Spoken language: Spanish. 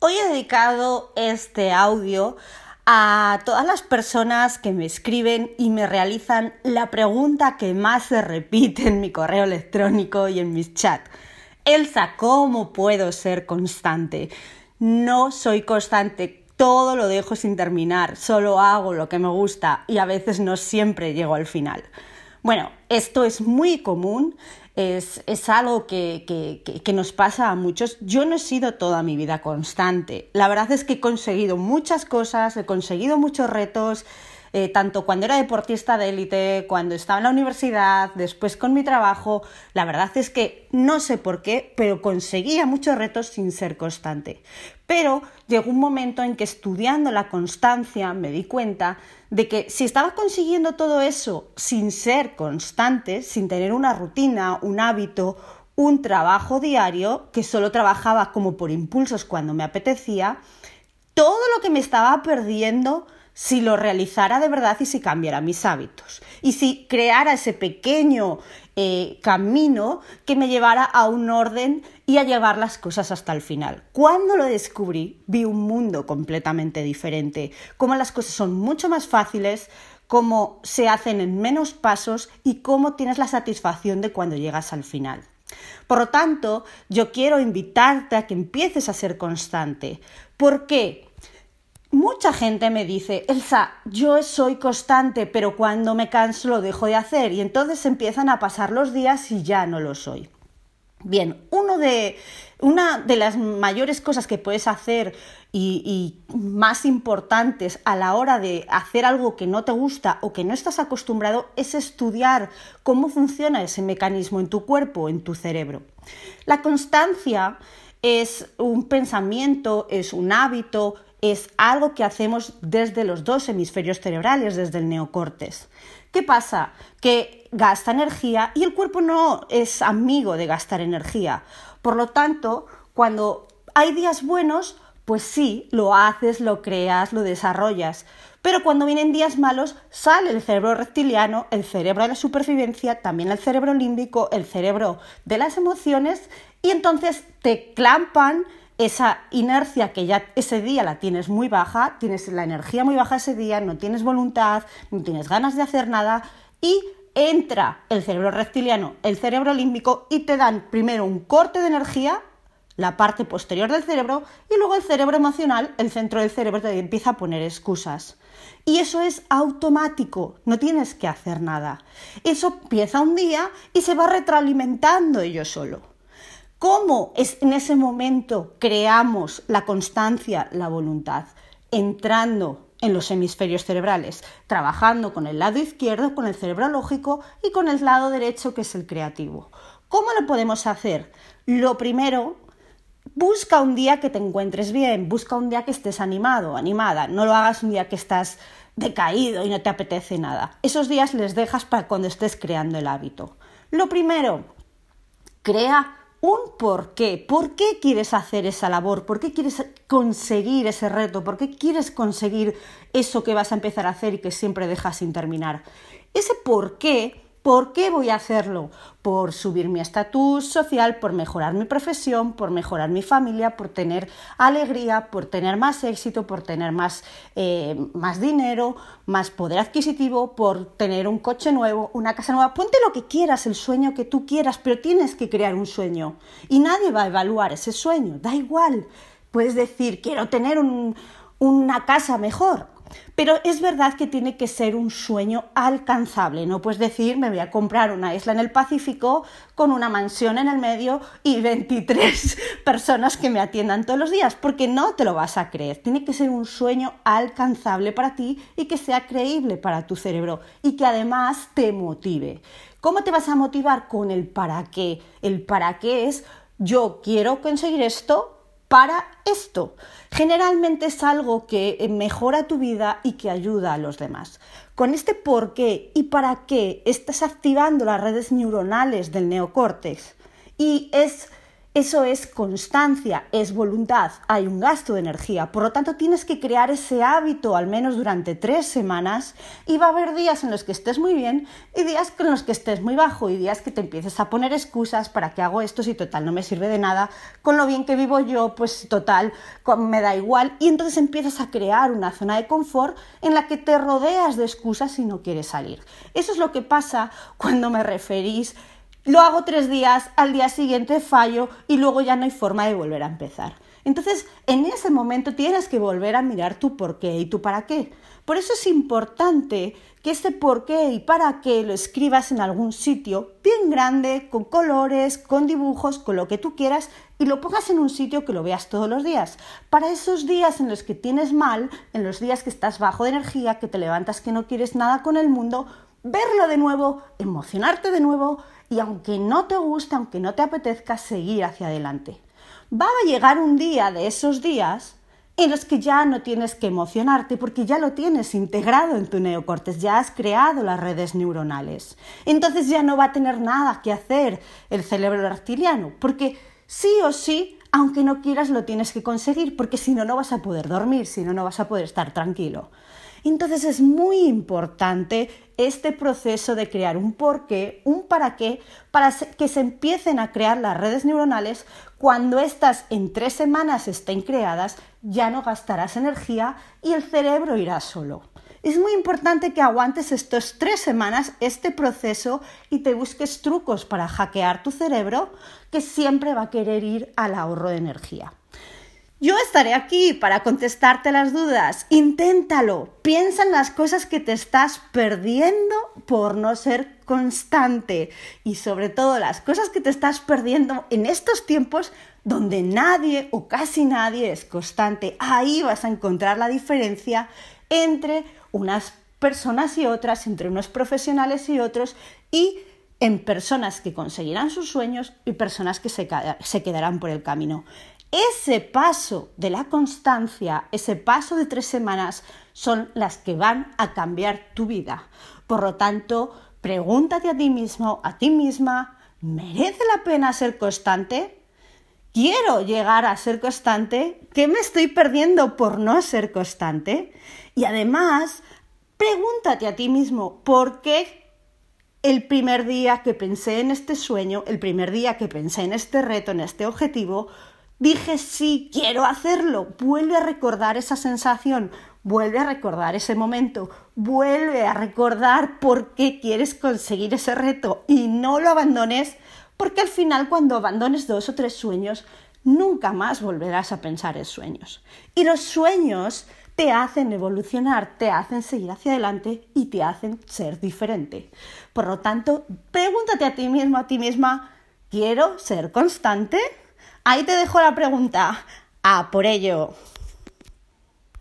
Hoy he dedicado este audio a todas las personas que me escriben y me realizan la pregunta que más se repite en mi correo electrónico y en mis chats. Elsa, ¿cómo puedo ser constante? No soy constante, todo lo dejo sin terminar, solo hago lo que me gusta y a veces no siempre llego al final. Bueno, esto es muy común, es, algo que, que, nos pasa a muchos. Yo no he sido toda mi vida constante. La verdad es que he conseguido muchas cosas, he conseguido muchos retos, eh, tanto cuando era deportista de élite, cuando estaba en la universidad, después con mi trabajo. La verdad es que no sé por qué, pero conseguía muchos retos sin ser constante. Pero llegó un momento en que estudiando la constancia me di cuenta de que si estaba consiguiendo todo eso sin ser constante, sin tener una rutina, un hábito, un trabajo diario, que solo trabajaba como por impulsos cuando me apetecía, todo lo que me estaba perdiendo si lo realizara de verdad y si cambiara mis hábitos. Y si creara ese pequeño eh, camino que me llevara a un orden y a llevar las cosas hasta el final. Cuando lo descubrí, vi un mundo completamente diferente, cómo las cosas son mucho más fáciles, cómo se hacen en menos pasos y cómo tienes la satisfacción de cuando llegas al final. Por lo tanto, yo quiero invitarte a que empieces a ser constante. ¿Por qué? Mucha gente me dice, Elsa, yo soy constante, pero cuando me canso lo dejo de hacer y entonces empiezan a pasar los días y ya no lo soy. Bien, uno de, una de las mayores cosas que puedes hacer y, y, más importantes a la hora de hacer algo que no te gusta o que no estás acostumbrado es estudiar cómo funciona ese mecanismo en tu cuerpo, en tu cerebro. La constancia es un pensamiento, es un hábito, es algo que hacemos desde los dos hemisferios cerebrales, desde el neocortes. ¿Qué pasa? Que gasta energía y el cuerpo no es amigo de gastar energía. Por lo tanto, cuando hay días buenos, pues sí, lo haces, lo creas, lo desarrollas. Pero cuando vienen días malos, sale el cerebro reptiliano, el cerebro de la supervivencia, también el cerebro límbico, el cerebro de las emociones, y entonces te clampan esa inercia que ya ese día la tienes muy baja, tienes la energía muy baja ese día, no tienes voluntad, no tienes ganas de hacer nada y entra el cerebro reptiliano, el cerebro límbico y te dan primero un corte de energía, la parte posterior del cerebro, y luego el cerebro emocional, el centro del cerebro, te empieza a poner excusas. Y eso es automático, no tienes que hacer nada. Eso empieza un día y se va retroalimentando ello solo. ¿Cómo es en ese momento creamos la constancia, la voluntad? Entrando en los hemisferios cerebrales, trabajando con el lado izquierdo, con el cerebro lógico y con el lado derecho, que es el creativo. ¿Cómo lo podemos hacer? Lo primero, busca un día que te encuentres bien, busca un día que estés animado, animada, no lo hagas un día que estás decaído y no te apetece nada. Esos días les dejas para cuando estés creando el hábito. Lo primero, crea un por qué. ¿Por qué quieres hacer esa labor? ¿Por qué quieres conseguir ese reto? ¿Por qué quieres conseguir eso que vas a empezar a hacer y que siempre dejas sin terminar? Ese por qué ¿Por qué voy a hacerlo? Por subir mi estatus social, por mejorar mi profesión, por mejorar mi familia, por tener alegría, por tener más éxito, por tener más, eh, más dinero, más poder adquisitivo, por tener un coche nuevo, una casa nueva. Ponte lo que quieras, el sueño que tú quieras, pero tienes que crear un sueño. Y nadie va a evaluar ese sueño, da igual. Puedes decir, quiero tener una casa mejor. Pero es verdad que tiene que ser un sueño alcanzable. No puedes decir, me voy a comprar una isla en el Pacífico con una mansión en el medio y 23 personas que me atiendan todos los días, porque no te lo vas a creer. Tiene que ser un sueño alcanzable para ti y que sea creíble para tu cerebro y que además te motive. ¿Cómo te vas a motivar? Con el para qué. El para qué es yo quiero conseguir esto para esto. Generalmente es algo que mejora tu vida y que ayuda a los demás. Con este por qué y para qué estás activando las redes neuronales del neocórtex y es Eso es constancia, es voluntad, hay un gasto de energía. Por lo tanto, tienes que crear ese hábito al menos durante tres semanas y va a haber días en los que estés muy bien y días en los que estés muy bajo y días que te empieces a poner excusas para que hago esto si total no me sirve de nada, con lo bien que vivo yo, pues total, me da igual. Y entonces empiezas a crear una zona de confort en la que te rodeas de excusas si no quieres salir. Eso es lo que pasa cuando me referís lo hago tres días, al día siguiente fallo y luego ya no hay forma de volver a empezar. Entonces, en ese momento tienes que volver a mirar tu por qué y tu para qué. Por eso es importante que ese por qué y para qué lo escribas en algún sitio bien grande, con colores, con dibujos, con lo que tú quieras y lo pongas en un sitio que lo veas todos los días. Para esos días en los que tienes mal, en los días que estás bajo de energía, que te levantas que no quieres nada con el mundo, verlo de nuevo, emocionarte de nuevo y aunque no te guste, aunque no te apetezca, seguir hacia adelante. Va a llegar un día de esos días en los que ya no tienes que emocionarte porque ya lo tienes integrado en tu neocortes, ya has creado las redes neuronales. Entonces ya no va a tener nada que hacer el cerebro reptiliano, porque sí o sí, aunque no quieras, lo tienes que conseguir, porque si no, no vas a poder dormir, si no, no vas a poder estar tranquilo. Entonces es muy importante este proceso de crear un porqué, un para qué, para que se empiecen a crear las redes neuronales. Cuando estas en tres semanas estén creadas, ya no gastarás energía y el cerebro irá solo. Es muy importante que aguantes estos tres semanas este proceso y te busques trucos para hackear tu cerebro que siempre va a querer ir al ahorro de energía. Yo estaré aquí para contestarte las dudas. Inténtalo. Piensa en las cosas que te estás perdiendo por no ser constante. Y sobre todo las cosas que te estás perdiendo en estos tiempos donde nadie o casi nadie es constante. Ahí vas a encontrar la diferencia entre unas personas y otras, entre unos profesionales y otros y en personas que conseguirán sus sueños y personas que se, quedarán por el camino. Ese paso de la constancia, ese paso de tres semanas, son las que van a cambiar tu vida. Por lo tanto, pregúntate a ti mismo, a ti misma, ¿merece la pena ser constante? ¿Quiero llegar a ser constante? ¿Qué me estoy perdiendo por no ser constante? Y además, pregúntate a ti mismo, ¿por qué el primer día que pensé en este sueño, el primer día que pensé en este reto, en este objetivo, Dije sí, quiero hacerlo. Vuelve a recordar esa sensación, vuelve a recordar ese momento, vuelve a recordar por qué quieres conseguir ese reto y no lo abandones porque al final cuando abandones dos o tres sueños, nunca más volverás a pensar en sueños. Y los sueños te hacen evolucionar, te hacen seguir hacia adelante y te hacen ser diferente. Por lo tanto, pregúntate a ti mismo, a ti misma, ¿quiero ser constante? Ahí te dejo la pregunta. A por ello.